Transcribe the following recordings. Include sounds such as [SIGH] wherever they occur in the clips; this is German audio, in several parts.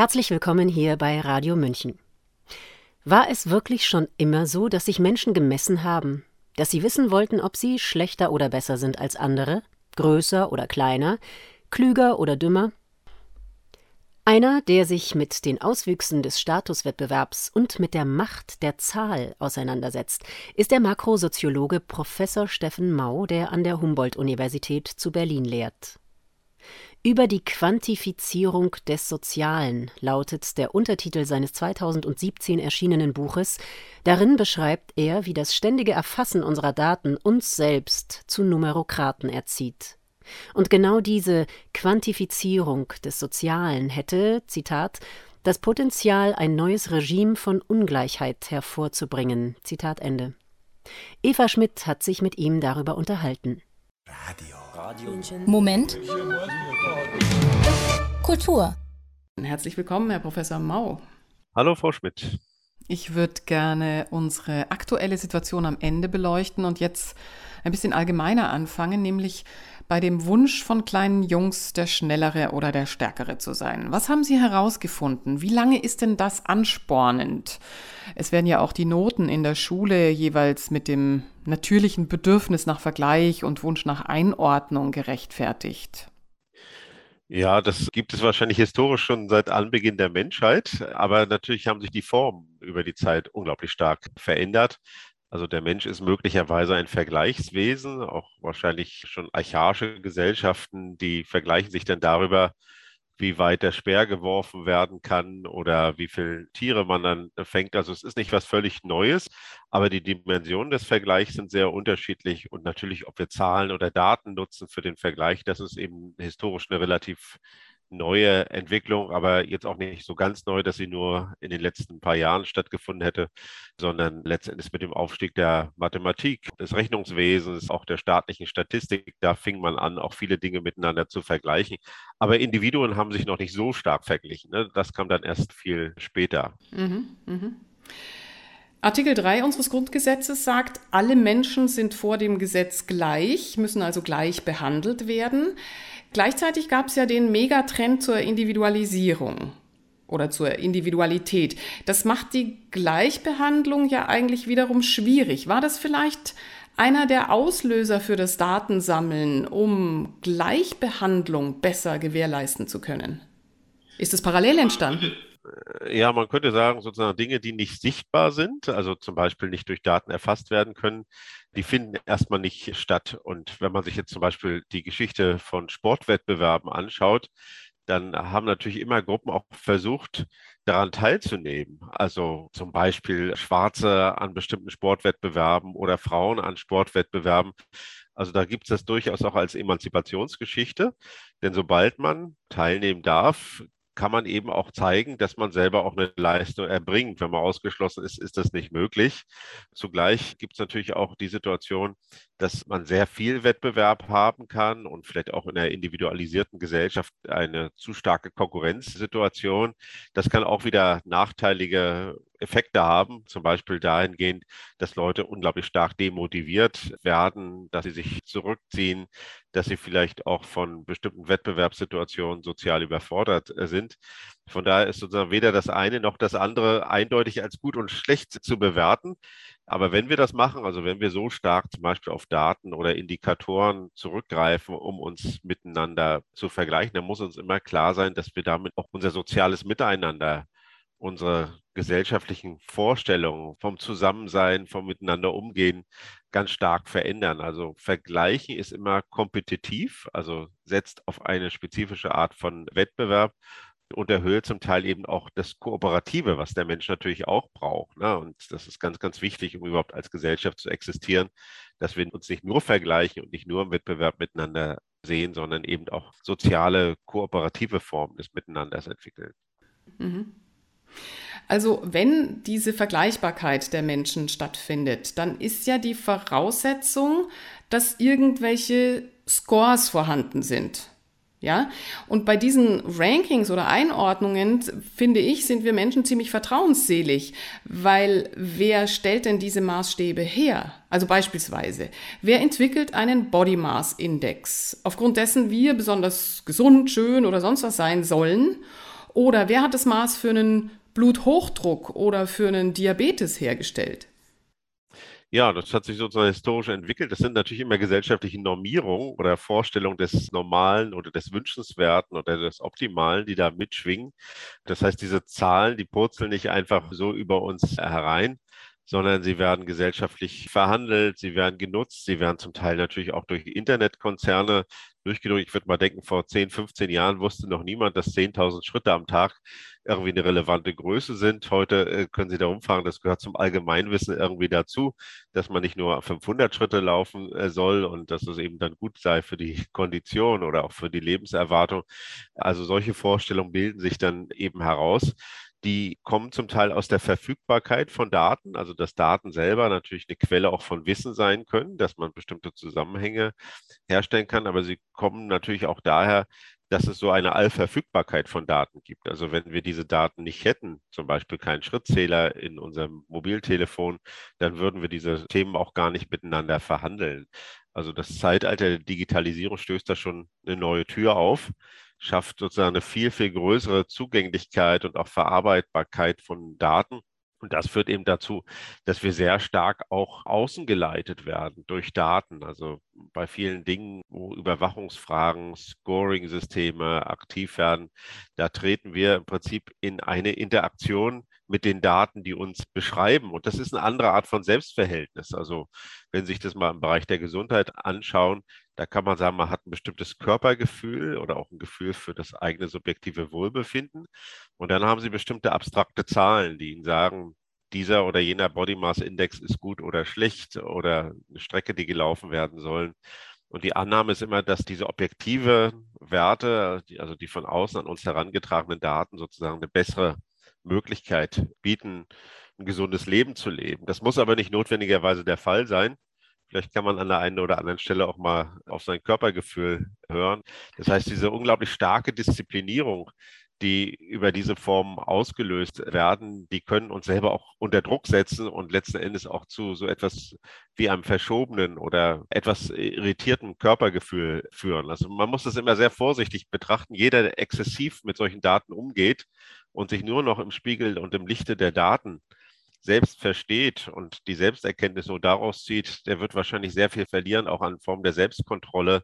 Herzlich willkommen hier bei Radio München. War es wirklich schon immer so, dass sich Menschen gemessen haben, dass sie wissen wollten, ob sie schlechter oder besser sind als andere, größer oder kleiner, klüger oder dümmer? Einer, der sich mit den Auswüchsen des Statuswettbewerbs und mit der Macht der Zahl auseinandersetzt, ist der Makrosoziologe Professor Steffen Mau, der an der Humboldt-Universität zu Berlin lehrt. Über die Quantifizierung des Sozialen lautet der Untertitel seines 2017 erschienenen Buches. Darin beschreibt er, wie das ständige Erfassen unserer Daten uns selbst zu Numerokraten erzieht. Und genau diese Quantifizierung des Sozialen hätte, Zitat, das Potenzial, ein neues Regime von Ungleichheit hervorzubringen. Zitat Ende. Eva Schmidt hat sich mit ihm darüber unterhalten. Radio. Radio. Moment. Kultur. Herzlich willkommen, Herr Professor Mau. Hallo, Frau Schmidt. Ich würde gerne unsere aktuelle Situation am Ende beleuchten und jetzt ein bisschen allgemeiner anfangen, nämlich bei dem Wunsch von kleinen Jungs, der Schnellere oder der Stärkere zu sein. Was haben Sie herausgefunden? Wie lange ist denn das anspornend? Es werden ja auch die Noten in der Schule jeweils mit dem natürlichen Bedürfnis nach Vergleich und Wunsch nach Einordnung gerechtfertigt. Ja, das gibt es wahrscheinlich historisch schon seit Anbeginn der Menschheit, aber natürlich haben sich die Formen über die Zeit unglaublich stark verändert. Also der Mensch ist möglicherweise ein Vergleichswesen, auch wahrscheinlich schon archaische Gesellschaften, die vergleichen sich dann darüber, wie weit der Speer geworfen werden kann oder wie viele Tiere man dann fängt. Also es ist nicht was völlig Neues, aber die Dimensionen des Vergleichs sind sehr unterschiedlich und natürlich, ob wir Zahlen oder Daten nutzen für den Vergleich, das ist eben historisch eine relativ neue Entwicklung, aber jetzt auch nicht so ganz neu, dass sie nur in den letzten paar Jahren stattgefunden hätte, sondern letztendlich mit dem Aufstieg der Mathematik, des Rechnungswesens, auch der staatlichen Statistik, da fing man an, auch viele Dinge miteinander zu vergleichen. Aber Individuen haben sich noch nicht so stark verglichen. Ne? Das kam dann erst viel später. Mhm, mh. Artikel 3 unseres Grundgesetzes sagt, alle Menschen sind vor dem Gesetz gleich, müssen also gleich behandelt werden. Gleichzeitig gab es ja den Megatrend zur Individualisierung oder zur Individualität. Das macht die Gleichbehandlung ja eigentlich wiederum schwierig. War das vielleicht einer der Auslöser für das Datensammeln, um Gleichbehandlung besser gewährleisten zu können? Ist es parallel entstanden? Äh, ja, man könnte sagen, sozusagen Dinge, die nicht sichtbar sind, also zum Beispiel nicht durch Daten erfasst werden können, die finden erstmal nicht statt. Und wenn man sich jetzt zum Beispiel die Geschichte von Sportwettbewerben anschaut, dann haben natürlich immer Gruppen auch versucht, daran teilzunehmen. Also zum Beispiel Schwarze an bestimmten Sportwettbewerben oder Frauen an Sportwettbewerben. Also da gibt es das durchaus auch als Emanzipationsgeschichte. Denn sobald man teilnehmen darf, kann man eben auch zeigen, dass man selber auch eine Leistung erbringt. Wenn man ausgeschlossen ist, ist das nicht möglich. Zugleich gibt es natürlich auch die Situation, dass man sehr viel Wettbewerb haben kann und vielleicht auch in einer individualisierten Gesellschaft eine zu starke Konkurrenzsituation. Das kann auch wieder nachteilige Effekte haben, zum Beispiel dahingehend, dass Leute unglaublich stark demotiviert werden, dass sie sich zurückziehen, dass sie vielleicht auch von bestimmten Wettbewerbssituationen sozial überfordert äh, sind. Von daher ist sozusagen weder das eine noch das andere eindeutig als gut und schlecht zu bewerten. Aber wenn wir das machen, also wenn wir so stark zum Beispiel auf Daten oder Indikatoren zurückgreifen, um uns miteinander zu vergleichen, dann muss uns immer klar sein, dass wir damit auch unser soziales Miteinander, unsere gesellschaftlichen Vorstellungen vom Zusammensein, vom Miteinander umgehen ganz stark verändern. Also vergleichen ist immer kompetitiv, also setzt auf eine spezifische Art von Wettbewerb und erhöht zum Teil eben auch das Kooperative, was der Mensch natürlich auch braucht. Ne? Und das ist ganz, ganz wichtig, um überhaupt als Gesellschaft zu existieren, dass wir uns nicht nur vergleichen und nicht nur im Wettbewerb miteinander sehen, sondern eben auch soziale, kooperative Formen des Miteinanders entwickeln. Mhm. Also wenn diese Vergleichbarkeit der Menschen stattfindet, dann ist ja die Voraussetzung, dass irgendwelche Scores vorhanden sind. Ja, und bei diesen Rankings oder Einordnungen, finde ich, sind wir Menschen ziemlich vertrauensselig, weil wer stellt denn diese Maßstäbe her? Also beispielsweise, wer entwickelt einen Body Mass Index, aufgrund dessen wir besonders gesund, schön oder sonst was sein sollen? Oder wer hat das Maß für einen Bluthochdruck oder für einen Diabetes hergestellt? Ja, das hat sich sozusagen historisch entwickelt. Das sind natürlich immer gesellschaftliche Normierungen oder Vorstellungen des Normalen oder des Wünschenswerten oder des Optimalen, die da mitschwingen. Das heißt, diese Zahlen, die purzeln nicht einfach so über uns herein, sondern sie werden gesellschaftlich verhandelt, sie werden genutzt, sie werden zum Teil natürlich auch durch Internetkonzerne durchgedrückt. Ich würde mal denken, vor 10, 15 Jahren wusste noch niemand, dass 10.000 Schritte am Tag irgendwie eine relevante Größe sind. Heute äh, können Sie da umfahren, das gehört zum Allgemeinwissen irgendwie dazu, dass man nicht nur 500 Schritte laufen äh, soll und dass es eben dann gut sei für die Kondition oder auch für die Lebenserwartung. Also solche Vorstellungen bilden sich dann eben heraus. Die kommen zum Teil aus der Verfügbarkeit von Daten, also dass Daten selber natürlich eine Quelle auch von Wissen sein können, dass man bestimmte Zusammenhänge herstellen kann, aber sie kommen natürlich auch daher, dass es so eine Allverfügbarkeit von Daten gibt. Also wenn wir diese Daten nicht hätten, zum Beispiel keinen Schrittzähler in unserem Mobiltelefon, dann würden wir diese Themen auch gar nicht miteinander verhandeln. Also das Zeitalter der Digitalisierung stößt da schon eine neue Tür auf schafft sozusagen eine viel, viel größere Zugänglichkeit und auch Verarbeitbarkeit von Daten. Und das führt eben dazu, dass wir sehr stark auch außen geleitet werden durch Daten. Also bei vielen Dingen, wo Überwachungsfragen, Scoring-Systeme aktiv werden, da treten wir im Prinzip in eine Interaktion mit den Daten, die uns beschreiben. Und das ist eine andere Art von Selbstverhältnis. Also wenn Sie sich das mal im Bereich der Gesundheit anschauen, da kann man sagen, man hat ein bestimmtes Körpergefühl oder auch ein Gefühl für das eigene subjektive Wohlbefinden. Und dann haben Sie bestimmte abstrakte Zahlen, die Ihnen sagen, dieser oder jener Body Mass Index ist gut oder schlecht oder eine Strecke, die gelaufen werden sollen. Und die Annahme ist immer, dass diese objektive Werte, also die von außen an uns herangetragenen Daten sozusagen eine bessere Möglichkeit bieten, ein gesundes Leben zu leben. Das muss aber nicht notwendigerweise der Fall sein. Vielleicht kann man an der einen oder anderen Stelle auch mal auf sein Körpergefühl hören. Das heißt, diese unglaublich starke Disziplinierung, die über diese Formen ausgelöst werden, die können uns selber auch unter Druck setzen und letzten Endes auch zu so etwas wie einem verschobenen oder etwas irritierten Körpergefühl führen. Also man muss das immer sehr vorsichtig betrachten. Jeder, der exzessiv mit solchen Daten umgeht und sich nur noch im Spiegel und im Lichte der Daten selbst versteht und die Selbsterkenntnis nur daraus zieht, der wird wahrscheinlich sehr viel verlieren, auch an Form der Selbstkontrolle,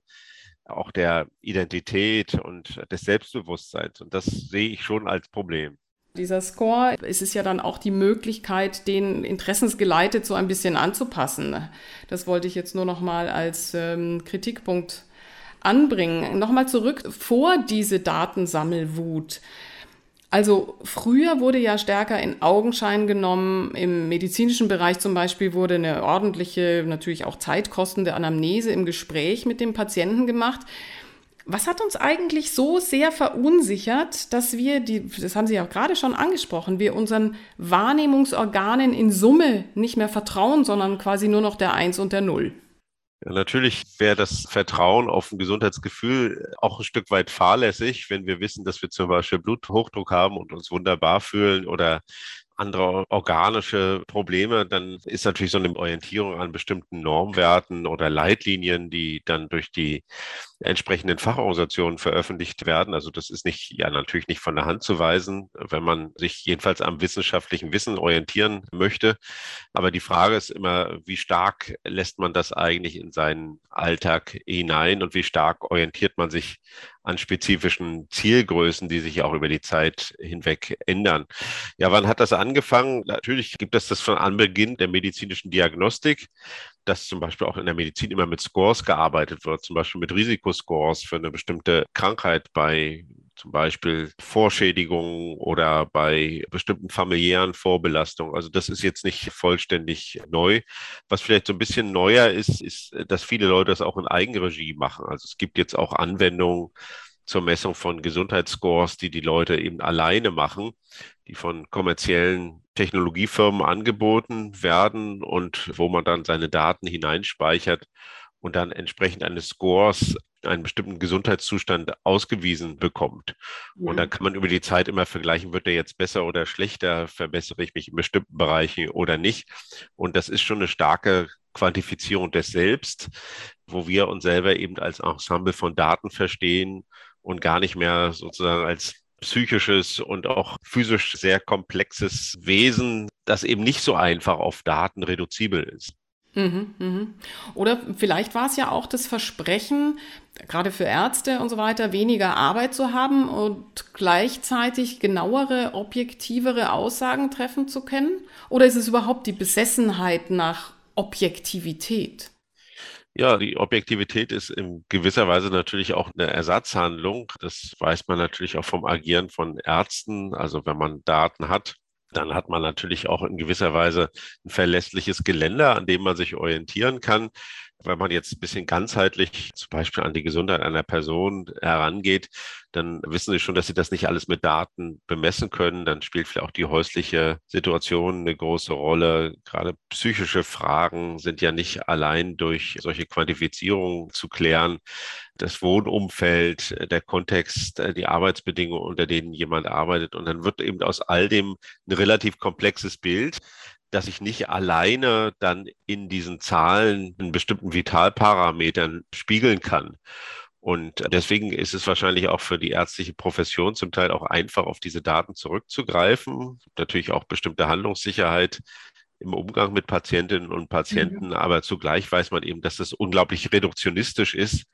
auch der Identität und des Selbstbewusstseins. Und das sehe ich schon als Problem. Dieser Score, es ist ja dann auch die Möglichkeit, den interessensgeleitet so ein bisschen anzupassen. Das wollte ich jetzt nur noch mal als ähm, Kritikpunkt anbringen. Nochmal zurück vor diese Datensammelwut. Also früher wurde ja stärker in Augenschein genommen. Im medizinischen Bereich zum Beispiel wurde eine ordentliche, natürlich auch zeitkostende Anamnese im Gespräch mit dem Patienten gemacht. Was hat uns eigentlich so sehr verunsichert, dass wir, die, das haben Sie ja auch gerade schon angesprochen, wir unseren Wahrnehmungsorganen in Summe nicht mehr vertrauen, sondern quasi nur noch der Eins und der Null? Ja, natürlich wäre das Vertrauen auf ein Gesundheitsgefühl auch ein Stück weit fahrlässig, wenn wir wissen, dass wir zum Beispiel Bluthochdruck haben und uns wunderbar fühlen oder andere organische Probleme, dann ist natürlich so eine Orientierung an bestimmten Normwerten oder Leitlinien, die dann durch die entsprechenden Fachorganisationen veröffentlicht werden. Also das ist nicht, ja natürlich nicht von der Hand zu weisen, wenn man sich jedenfalls am wissenschaftlichen Wissen orientieren möchte. Aber die Frage ist immer, wie stark lässt man das eigentlich in seinen Alltag hinein und wie stark orientiert man sich an spezifischen Zielgrößen, die sich auch über die Zeit hinweg ändern. Ja, wann hat das angefangen? Natürlich gibt es das von Anbeginn der medizinischen Diagnostik dass zum Beispiel auch in der Medizin immer mit Scores gearbeitet wird, zum Beispiel mit Risikoscores für eine bestimmte Krankheit bei zum Beispiel Vorschädigungen oder bei bestimmten familiären Vorbelastungen. Also das ist jetzt nicht vollständig neu. Was vielleicht so ein bisschen neuer ist, ist, dass viele Leute das auch in Eigenregie machen. Also es gibt jetzt auch Anwendungen zur Messung von Gesundheitsscores, die die Leute eben alleine machen, die von kommerziellen Technologiefirmen angeboten werden und wo man dann seine Daten hineinspeichert und dann entsprechend eines Scores einen bestimmten Gesundheitszustand ausgewiesen bekommt. Mhm. Und dann kann man über die Zeit immer vergleichen, wird der jetzt besser oder schlechter, verbessere ich mich in bestimmten Bereichen oder nicht. Und das ist schon eine starke Quantifizierung des Selbst, wo wir uns selber eben als Ensemble von Daten verstehen und gar nicht mehr sozusagen als psychisches und auch physisch sehr komplexes Wesen, das eben nicht so einfach auf Daten reduzibel ist. Mhm, mhm. Oder vielleicht war es ja auch das Versprechen, gerade für Ärzte und so weiter, weniger Arbeit zu haben und gleichzeitig genauere, objektivere Aussagen treffen zu können? Oder ist es überhaupt die Besessenheit nach Objektivität? Ja, die Objektivität ist in gewisser Weise natürlich auch eine Ersatzhandlung. Das weiß man natürlich auch vom Agieren von Ärzten. Also wenn man Daten hat, dann hat man natürlich auch in gewisser Weise ein verlässliches Geländer, an dem man sich orientieren kann. Wenn man jetzt ein bisschen ganzheitlich zum Beispiel an die Gesundheit einer Person herangeht, dann wissen Sie schon, dass Sie das nicht alles mit Daten bemessen können. Dann spielt vielleicht auch die häusliche Situation eine große Rolle. Gerade psychische Fragen sind ja nicht allein durch solche Quantifizierungen zu klären. Das Wohnumfeld, der Kontext, die Arbeitsbedingungen, unter denen jemand arbeitet. Und dann wird eben aus all dem ein relativ komplexes Bild dass ich nicht alleine dann in diesen Zahlen in bestimmten Vitalparametern spiegeln kann. Und deswegen ist es wahrscheinlich auch für die ärztliche Profession zum Teil auch einfach, auf diese Daten zurückzugreifen. Natürlich auch bestimmte Handlungssicherheit im Umgang mit Patientinnen und Patienten, mhm. aber zugleich weiß man eben, dass es unglaublich reduktionistisch ist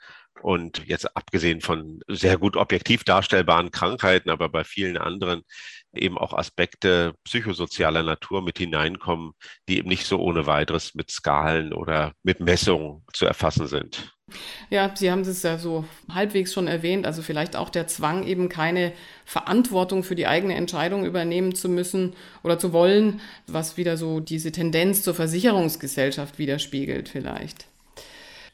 und jetzt abgesehen von sehr gut objektiv darstellbaren Krankheiten, aber bei vielen anderen eben auch Aspekte psychosozialer Natur mit hineinkommen, die eben nicht so ohne weiteres mit Skalen oder mit Messungen zu erfassen sind. Ja, Sie haben es ja so halbwegs schon erwähnt, also vielleicht auch der Zwang, eben keine Verantwortung für die eigene Entscheidung übernehmen zu müssen oder zu wollen, was wieder so diese Tendenz zur Versicherungsgesellschaft widerspiegelt vielleicht.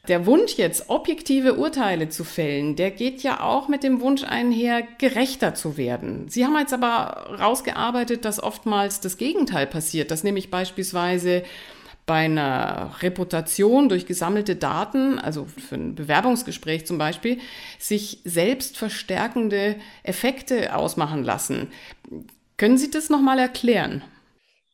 Der Wunsch jetzt, objektive Urteile zu fällen, der geht ja auch mit dem Wunsch einher, gerechter zu werden. Sie haben jetzt aber rausgearbeitet, dass oftmals das Gegenteil passiert, dass nämlich beispielsweise bei einer Reputation durch gesammelte Daten, also für ein Bewerbungsgespräch zum Beispiel, sich selbst verstärkende Effekte ausmachen lassen. Können Sie das nochmal erklären?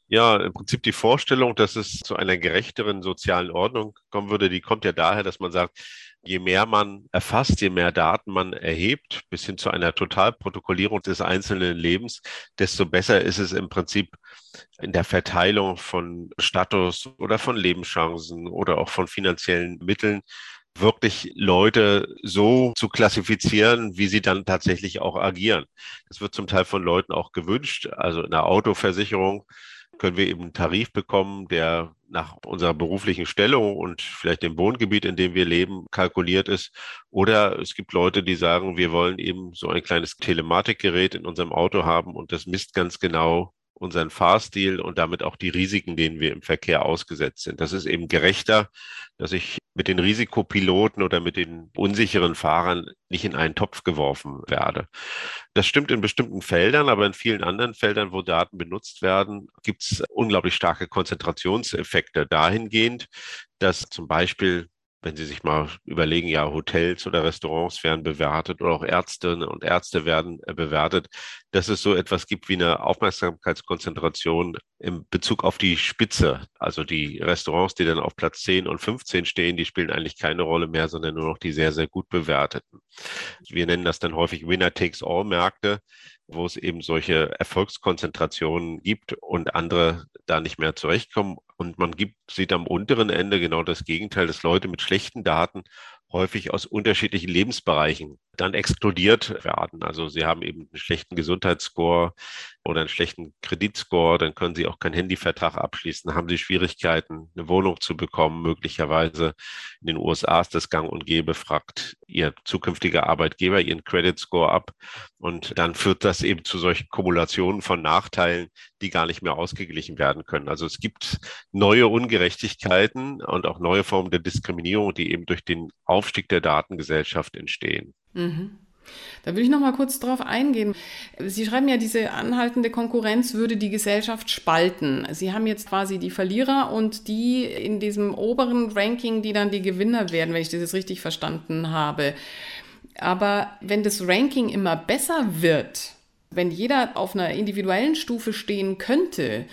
Ja, im Prinzip die Vorstellung, dass es zu einer gerechteren sozialen Ordnung kommen würde, die kommt ja daher, dass man sagt, je mehr man erfasst, je mehr Daten man erhebt, bis hin zu einer Totalprotokollierung des einzelnen Lebens, desto besser ist es im Prinzip in der Verteilung von Status oder von Lebenschancen oder auch von finanziellen Mitteln wirklich Leute so zu klassifizieren, wie sie dann tatsächlich auch agieren. Das wird zum Teil von Leuten auch gewünscht. Also in der Autoversicherung können wir eben einen Tarif bekommen, der nach unserer beruflichen Stellung und vielleicht dem Wohngebiet, in dem wir leben, kalkuliert ist. Oder es gibt Leute, die sagen, wir wollen eben so ein kleines Telematikgerät in unserem Auto haben und das misst ganz genau unseren Fahrstil und damit auch die Risiken, denen wir im Verkehr ausgesetzt sind. Das ist eben gerechter, dass ich mit den Risikopiloten oder mit den unsicheren Fahrern nicht in einen Topf geworfen werde. Das stimmt in bestimmten Feldern, aber in vielen anderen Feldern, wo Daten benutzt werden, gibt es unglaublich starke Konzentrationseffekte dahingehend, dass zum Beispiel wenn Sie sich mal überlegen, ja, Hotels oder Restaurants werden bewertet oder auch Ärztinnen und Ärzte werden äh, bewertet, dass es so etwas gibt wie eine Aufmerksamkeitskonzentration im Bezug auf die Spitze. Also die Restaurants, die dann auf Platz 10 und 15 stehen, die spielen eigentlich keine Rolle mehr, sondern nur noch die sehr, sehr gut bewerteten. Wir nennen das dann häufig Winner-Takes-All-Märkte wo es eben solche Erfolgskonzentrationen gibt und andere da nicht mehr zurechtkommen. Und man gibt, sieht am unteren Ende genau das Gegenteil, dass Leute mit schlechten Daten häufig aus unterschiedlichen Lebensbereichen dann exkludiert werden. Also sie haben eben einen schlechten Gesundheitsscore oder einen schlechten Kreditscore, dann können sie auch keinen Handyvertrag abschließen, haben sie Schwierigkeiten, eine Wohnung zu bekommen. Möglicherweise in den USA ist das gang und gäbe, fragt ihr zukünftiger Arbeitgeber ihren Credit Score ab und dann führt das eben zu solchen Kumulationen von Nachteilen, die gar nicht mehr ausgeglichen werden können. Also es gibt neue Ungerechtigkeiten und auch neue Formen der Diskriminierung, die eben durch den Aufstieg der Datengesellschaft entstehen. Mhm. Da will ich noch mal kurz drauf eingehen. Sie schreiben ja, diese anhaltende Konkurrenz würde die Gesellschaft spalten. Sie haben jetzt quasi die Verlierer und die in diesem oberen Ranking, die dann die Gewinner werden, wenn ich das jetzt richtig verstanden habe. Aber wenn das Ranking immer besser wird, wenn jeder auf einer individuellen Stufe stehen könnte,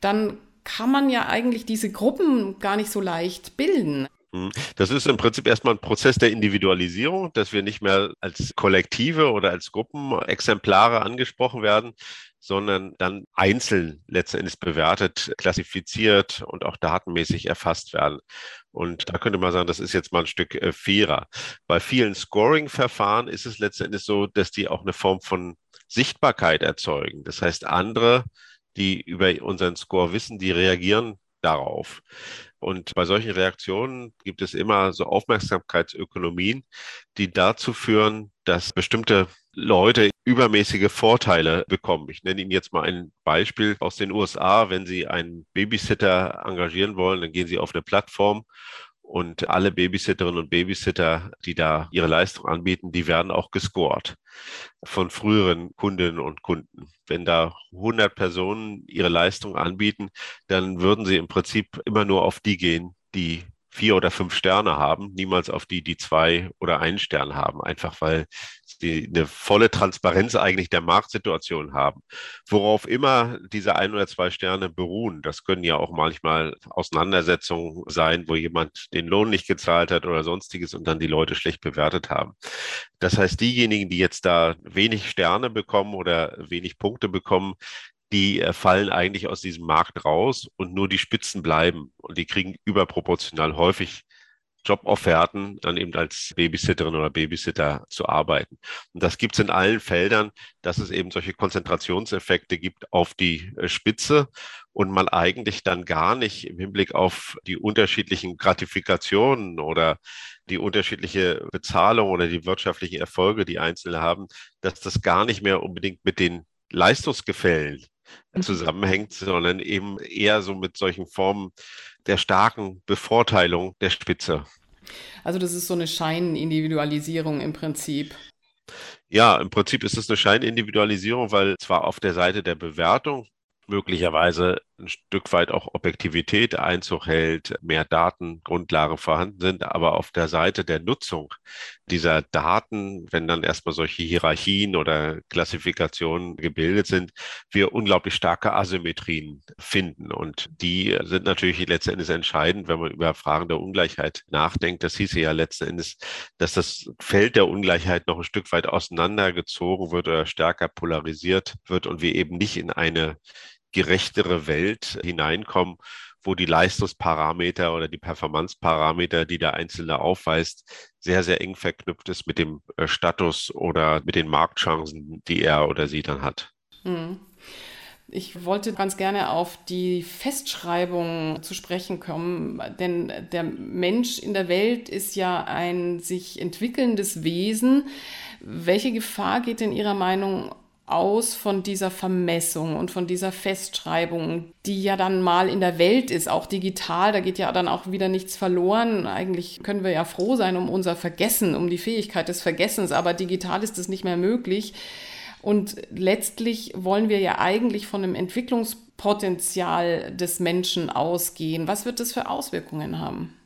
dann kann man ja eigentlich diese Gruppen gar nicht so leicht bilden. Hm. Das ist im Prinzip erstmal ein Prozess der Individualisierung, dass wir nicht mehr als Kollektive oder als Gruppen Exemplare angesprochen werden, sondern dann einzeln letztendlich bewertet, klassifiziert und auch datenmäßig erfasst werden. Und da könnte man sagen, das ist jetzt mal ein Stück äh, fairer. Bei vielen Scoring-Verfahren ist es letztendlich so, dass die auch eine Form von Sichtbarkeit erzeugen. Das heißt, andere, die über unseren Score wissen, die reagieren darauf. Und bei solchen Reaktionen gibt es immer so Aufmerksamkeitsökonomien, die dazu führen, dass bestimmte Leute übermäßige Vorteile bekommen. Ich nenne Ihnen jetzt mal ein Beispiel aus den USA. Wenn Sie einen Babysitter engagieren wollen, dann gehen Sie auf eine Plattform und alle Babysitterinnen und Babysitter, die da ihre Leistung anbieten, die werden auch gescored von früheren Kundinnen und Kunden. Wenn da 100 Personen ihre Leistung anbieten, dann würden sie im Prinzip immer nur auf die gehen, die vier oder fünf Sterne haben, niemals auf die, die zwei oder einen Stern haben, einfach weil sie eine volle Transparenz eigentlich der Marktsituation haben. Worauf immer diese ein oder zwei Sterne beruhen, das können ja auch manchmal Auseinandersetzungen sein, wo jemand den Lohn nicht gezahlt hat oder sonstiges und dann die Leute schlecht bewertet haben. Das heißt, diejenigen, die jetzt da wenig Sterne bekommen oder wenig Punkte bekommen, die äh, fallen eigentlich aus diesem Markt raus und nur die Spitzen bleiben und die kriegen überproportional häufig Jobofferten, dann eben als Babysitterin oder Babysitter zu arbeiten. Und das gibt es in allen Feldern, dass es eben solche Konzentrationseffekte gibt auf die äh, Spitze und man eigentlich dann gar nicht im Hinblick auf die unterschiedlichen Gratifikationen oder die unterschiedliche Bezahlung oder die wirtschaftlichen Erfolge, die Einzelne haben, dass das gar nicht mehr unbedingt mit den Leistungsgefällen. Zusammenhängt, sondern eben eher so mit solchen Formen der starken Bevorteilung der Spitze. Also das ist so eine Scheinindividualisierung im Prinzip. Ja, im Prinzip ist es eine Scheinindividualisierung, weil zwar auf der Seite der Bewertung möglicherweise ein Stück weit auch Objektivität Einzug hält, mehr Datengrundlage vorhanden sind, aber auf der Seite der Nutzung dieser Daten, wenn dann erstmal solche Hierarchien oder Klassifikationen gebildet sind, wir unglaublich starke Asymmetrien finden. Und die sind natürlich letzten Endes entscheidend, wenn man über Fragen der Ungleichheit nachdenkt. Das hieße ja letzten Endes, dass das Feld der Ungleichheit noch ein Stück weit auseinandergezogen wird oder stärker polarisiert wird und wir eben nicht in eine gerechtere Welt hineinkommen, wo die Leistungsparameter oder die Performanceparameter, die der Einzelne aufweist, sehr, sehr eng verknüpft ist mit dem äh, Status oder mit den Marktchancen, die er oder sie dann hat. Hm. Ich wollte ganz gerne auf die Festschreibung zu sprechen kommen, denn der Mensch in der Welt ist ja ein sich entwickelndes Wesen. Welche Gefahr geht in Ihrer Meinung aus von dieser Vermessung und von dieser Festschreibung, die ja dann mal in der Welt ist, auch digital, da geht ja dann auch wieder nichts verloren. Eigentlich können wir ja froh sein um unser Vergessen, um die Fähigkeit des Vergessens, aber digital ist es nicht mehr möglich. Und letztlich wollen wir ja eigentlich von dem Entwicklungspotenzial des Menschen ausgehen. Was wird das für Auswirkungen haben?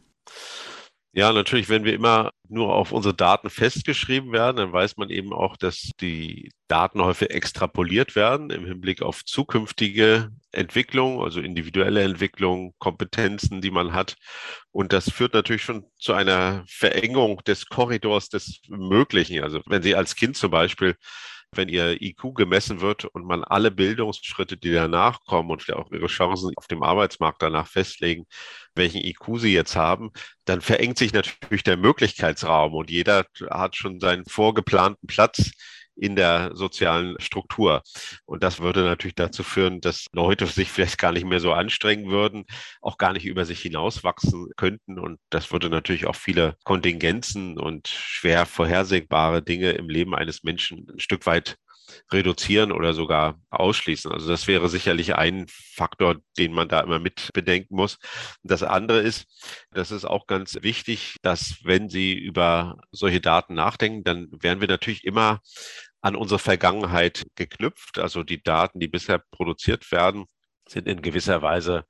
Ja, natürlich, wenn wir immer nur auf unsere Daten festgeschrieben werden, dann weiß man eben auch, dass die Daten häufig extrapoliert werden im Hinblick auf zukünftige Entwicklung, also individuelle Entwicklung, Kompetenzen, die man hat. Und das führt natürlich schon zu einer Verengung des Korridors des Möglichen. Also wenn Sie als Kind zum Beispiel wenn ihr IQ gemessen wird und man alle Bildungsschritte, die danach kommen und auch ihre Chancen auf dem Arbeitsmarkt danach festlegen, welchen IQ sie jetzt haben, dann verengt sich natürlich der Möglichkeitsraum und jeder hat schon seinen vorgeplanten Platz in der sozialen Struktur. Und das würde natürlich dazu führen, dass Leute sich vielleicht gar nicht mehr so anstrengen würden, auch gar nicht über sich hinauswachsen könnten. Und das würde natürlich auch viele Kontingenzen und schwer vorhersehbare Dinge im Leben eines Menschen ein Stück weit reduzieren oder sogar ausschließen. Also das wäre sicherlich ein Faktor, den man da immer mit bedenken muss. Das andere ist, das ist auch ganz wichtig, dass wenn Sie über solche Daten nachdenken, dann werden wir natürlich immer an unsere Vergangenheit geknüpft. Also die Daten, die bisher produziert werden, sind in gewisser Weise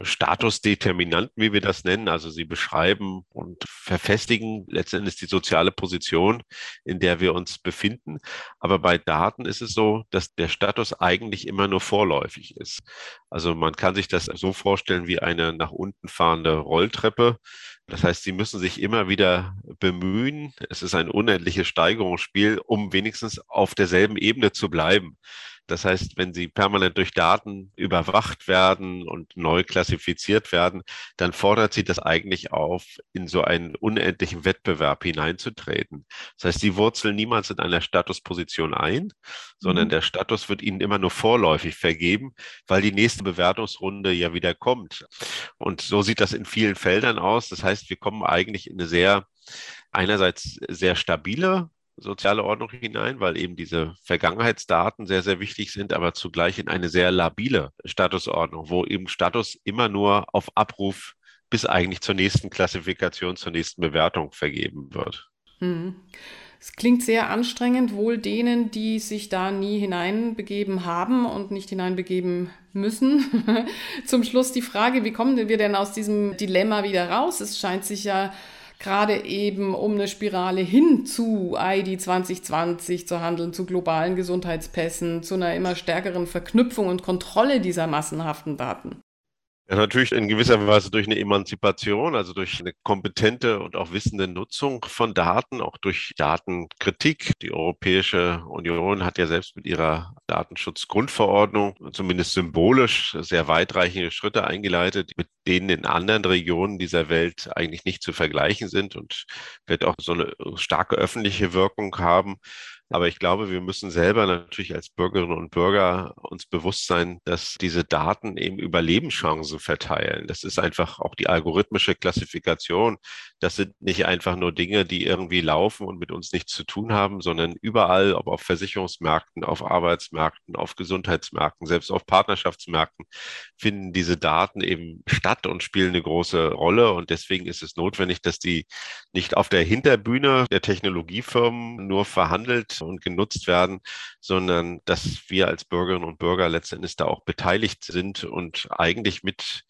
Statusdeterminanten, wie wir das nennen. Also sie beschreiben und verfestigen letztendlich die soziale Position, in der wir uns befinden. Aber bei Daten ist es so, dass der Status eigentlich immer nur vorläufig ist. Also man kann sich das so vorstellen wie eine nach unten fahrende Rolltreppe. Das heißt, sie müssen sich immer wieder bemühen. Es ist ein unendliches Steigerungsspiel, um wenigstens auf derselben Ebene zu bleiben. Das heißt, wenn sie permanent durch Daten überwacht werden und neu klassifiziert werden, dann fordert sie das eigentlich auf, in so einen unendlichen Wettbewerb hineinzutreten. Das heißt, sie wurzeln niemals in einer Statusposition ein, sondern mhm. der Status wird ihnen immer nur vorläufig vergeben, weil die nächste Bewertungsrunde ja wieder kommt. Und so sieht das in vielen Feldern aus. Das heißt, wir kommen eigentlich in eine sehr einerseits sehr stabile soziale Ordnung hinein, weil eben diese Vergangenheitsdaten sehr, sehr wichtig sind, aber zugleich in eine sehr labile Statusordnung, wo eben Status immer nur auf Abruf bis eigentlich zur nächsten Klassifikation, zur nächsten Bewertung vergeben wird. Mhm. Es klingt sehr anstrengend, wohl denen, die sich da nie hineinbegeben haben und nicht hineinbegeben müssen. [LAUGHS] Zum Schluss die Frage, wie kommen wir denn aus diesem Dilemma wieder raus? Es scheint sich ja gerade eben um eine Spirale hin zu ID 2020 zu handeln, zu globalen Gesundheitspässen, zu einer immer stärkeren Verknüpfung und Kontrolle dieser massenhaften Daten. Ja, natürlich in gewisser Weise durch eine Emanzipation, also durch eine kompetente und auch wissende Nutzung von Daten, auch durch Datenkritik. Die Europäische Union hat ja selbst mit ihrer Datenschutzgrundverordnung zumindest symbolisch sehr weitreichende Schritte eingeleitet, mit denen in anderen Regionen dieser Welt eigentlich nicht zu vergleichen sind und wird auch so eine starke öffentliche Wirkung haben. Aber ich glaube, wir müssen selber natürlich als Bürgerinnen und Bürger uns bewusst sein, dass diese Daten eben Überlebenschancen verteilen. Das ist einfach auch die algorithmische Klassifikation. Das sind nicht einfach nur Dinge, die irgendwie laufen und mit uns nichts zu tun haben, sondern überall, ob auf Versicherungsmärkten, auf Arbeitsmärkten, auf Gesundheitsmärkten, selbst auf Partnerschaftsmärkten, finden diese Daten eben statt und spielen eine große Rolle. Und deswegen ist es notwendig, dass die nicht auf der Hinterbühne der Technologiefirmen nur verhandelt und genutzt werden, sondern dass wir als Bürgerinnen und Bürger letztendlich da auch beteiligt sind und eigentlich mit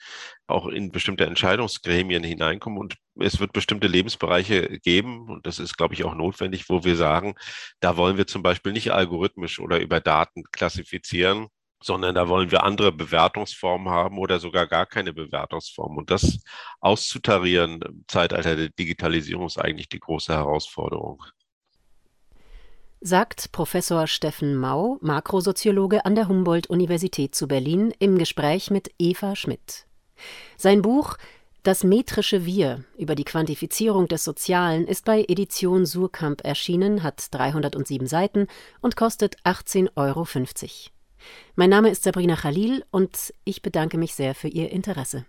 auch in bestimmte Entscheidungsgremien hineinkommen. Und es wird bestimmte Lebensbereiche geben, und das ist, glaube ich, auch notwendig, wo wir sagen, da wollen wir zum Beispiel nicht algorithmisch oder über Daten klassifizieren, sondern da wollen wir andere Bewertungsformen haben oder sogar gar keine Bewertungsform. Und das auszutarieren im Zeitalter der Digitalisierung ist eigentlich die große Herausforderung sagt Professor Steffen Mau, Makrosoziologe an der Humboldt-Universität zu Berlin, im Gespräch mit Eva Schmidt. Sein Buch Das metrische Wir über die Quantifizierung des Sozialen ist bei Edition Surkamp erschienen, hat 307 Seiten und kostet 18,50 Euro. Mein Name ist Sabrina Khalil und ich bedanke mich sehr für Ihr Interesse.